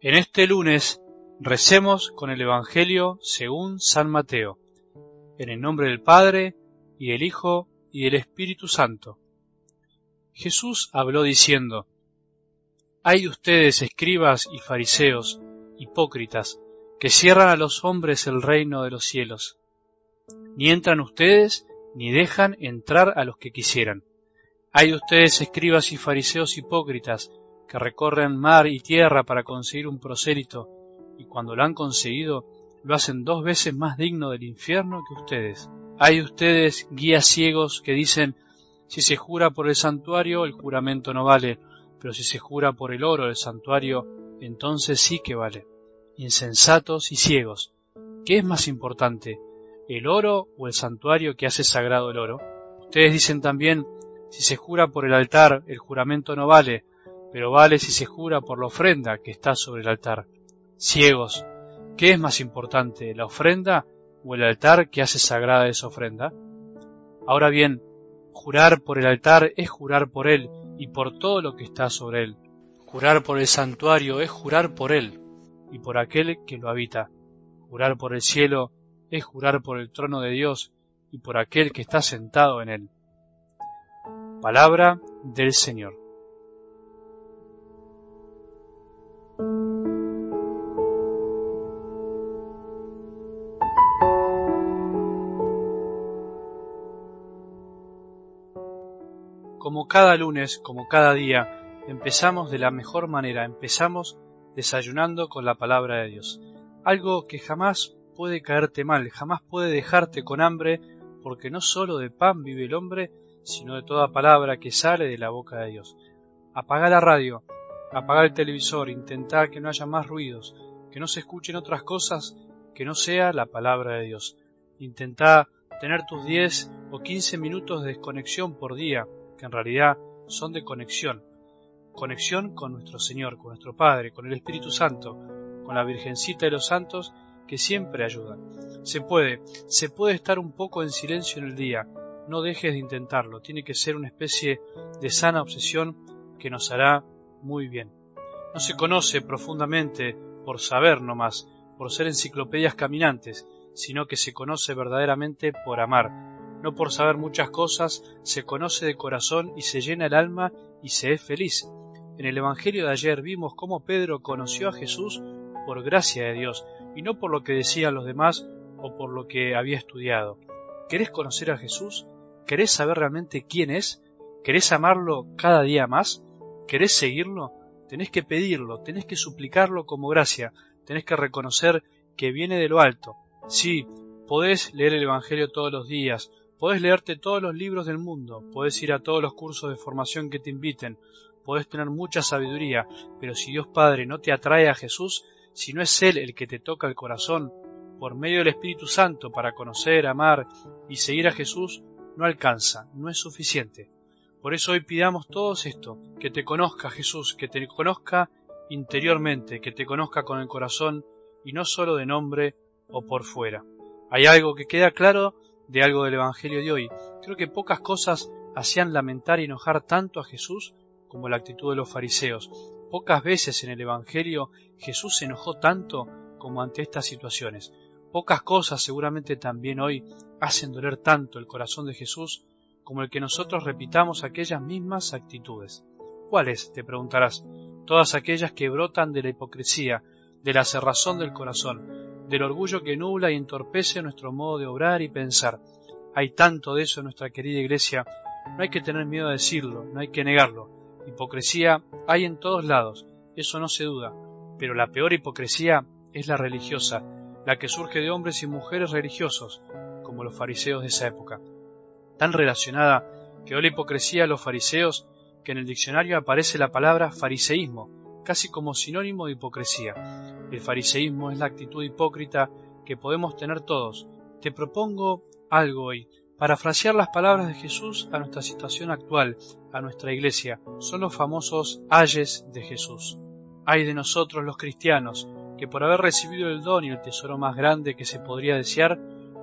En este lunes recemos con el Evangelio según San Mateo, en el nombre del Padre, y del Hijo, y del Espíritu Santo. Jesús habló diciendo, Hay de ustedes escribas y fariseos, hipócritas, que cierran a los hombres el reino de los cielos. Ni entran ustedes, ni dejan entrar a los que quisieran. Hay de ustedes escribas y fariseos hipócritas, que recorren mar y tierra para conseguir un prosélito, y cuando lo han conseguido, lo hacen dos veces más digno del infierno que ustedes. Hay ustedes guías ciegos que dicen, si se jura por el santuario, el juramento no vale, pero si se jura por el oro del santuario, entonces sí que vale. Insensatos y ciegos. ¿Qué es más importante, el oro o el santuario que hace sagrado el oro? Ustedes dicen también, si se jura por el altar, el juramento no vale, pero vale si se jura por la ofrenda que está sobre el altar. Ciegos, ¿qué es más importante, la ofrenda o el altar que hace sagrada esa ofrenda? Ahora bien, jurar por el altar es jurar por él y por todo lo que está sobre él. Jurar por el santuario es jurar por él y por aquel que lo habita. Jurar por el cielo es jurar por el trono de Dios y por aquel que está sentado en él. Palabra del Señor. Como cada lunes, como cada día, empezamos de la mejor manera, empezamos desayunando con la palabra de Dios. Algo que jamás puede caerte mal, jamás puede dejarte con hambre, porque no sólo de pan vive el hombre, sino de toda palabra que sale de la boca de Dios. Apaga la radio, apagar el televisor, intentar que no haya más ruidos, que no se escuchen otras cosas que no sea la palabra de Dios. Intenta tener tus 10 o 15 minutos de desconexión por día, que en realidad son de conexión. Conexión con nuestro Señor, con nuestro Padre, con el Espíritu Santo, con la Virgencita de los Santos, que siempre ayudan. Se puede, se puede estar un poco en silencio en el día, no dejes de intentarlo, tiene que ser una especie de sana obsesión que nos hará muy bien. No se conoce profundamente por saber nomás, por ser enciclopedias caminantes, sino que se conoce verdaderamente por amar. No por saber muchas cosas, se conoce de corazón y se llena el alma y se es feliz. En el Evangelio de ayer vimos cómo Pedro conoció a Jesús por gracia de Dios, y no por lo que decían los demás o por lo que había estudiado. ¿Querés conocer a Jesús? ¿Querés saber realmente quién es? ¿Querés amarlo cada día más? ¿Querés seguirlo? Tenés que pedirlo, tenés que suplicarlo como gracia, tenés que reconocer que viene de lo alto. Sí, podés leer el Evangelio todos los días, podés leerte todos los libros del mundo, podés ir a todos los cursos de formación que te inviten, podés tener mucha sabiduría, pero si Dios Padre no te atrae a Jesús, si no es Él el que te toca el corazón, por medio del Espíritu Santo para conocer, amar y seguir a Jesús, no alcanza, no es suficiente. Por eso hoy pidamos todos esto, que te conozca Jesús, que te conozca interiormente, que te conozca con el corazón y no solo de nombre o por fuera. Hay algo que queda claro de algo del Evangelio de hoy. Creo que pocas cosas hacían lamentar y enojar tanto a Jesús como la actitud de los fariseos. Pocas veces en el Evangelio Jesús se enojó tanto como ante estas situaciones. Pocas cosas seguramente también hoy hacen doler tanto el corazón de Jesús como el que nosotros repitamos aquellas mismas actitudes. ¿Cuáles? te preguntarás. Todas aquellas que brotan de la hipocresía, de la cerrazón del corazón, del orgullo que nubla y entorpece nuestro modo de obrar y pensar. Hay tanto de eso en nuestra querida iglesia, no hay que tener miedo a decirlo, no hay que negarlo. Hipocresía hay en todos lados, eso no se duda, pero la peor hipocresía es la religiosa, la que surge de hombres y mujeres religiosos, como los fariseos de esa época tan relacionada quedó la hipocresía de los fariseos que en el diccionario aparece la palabra fariseísmo, casi como sinónimo de hipocresía. El fariseísmo es la actitud hipócrita que podemos tener todos. Te propongo algo hoy. Parafrasear las palabras de Jesús a nuestra situación actual, a nuestra iglesia, son los famosos ayes de Jesús. Hay de nosotros los cristianos, que por haber recibido el don y el tesoro más grande que se podría desear,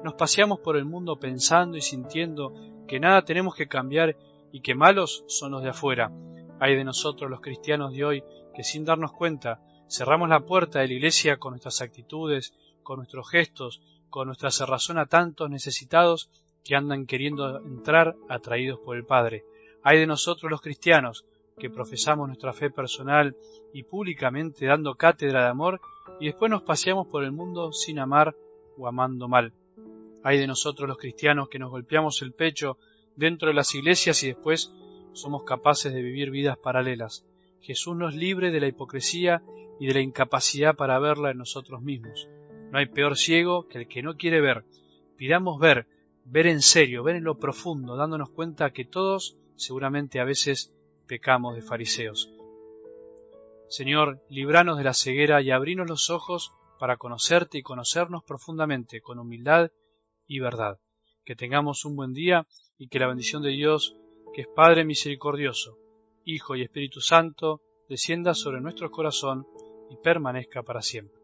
nos paseamos por el mundo pensando y sintiendo que nada tenemos que cambiar y que malos son los de afuera. Hay de nosotros los cristianos de hoy que sin darnos cuenta cerramos la puerta de la iglesia con nuestras actitudes, con nuestros gestos, con nuestra cerrazón a tantos necesitados que andan queriendo entrar atraídos por el Padre. Hay de nosotros los cristianos que profesamos nuestra fe personal y públicamente dando cátedra de amor y después nos paseamos por el mundo sin amar o amando mal. Hay de nosotros los cristianos que nos golpeamos el pecho dentro de las iglesias y después somos capaces de vivir vidas paralelas. Jesús nos libre de la hipocresía y de la incapacidad para verla en nosotros mismos. No hay peor ciego que el que no quiere ver. Pidamos ver, ver en serio, ver en lo profundo, dándonos cuenta que todos seguramente a veces pecamos de fariseos. Señor, libranos de la ceguera y abrinos los ojos para conocerte y conocernos profundamente con humildad y verdad. Que tengamos un buen día y que la bendición de Dios, que es Padre misericordioso, Hijo y Espíritu Santo, descienda sobre nuestro corazón y permanezca para siempre.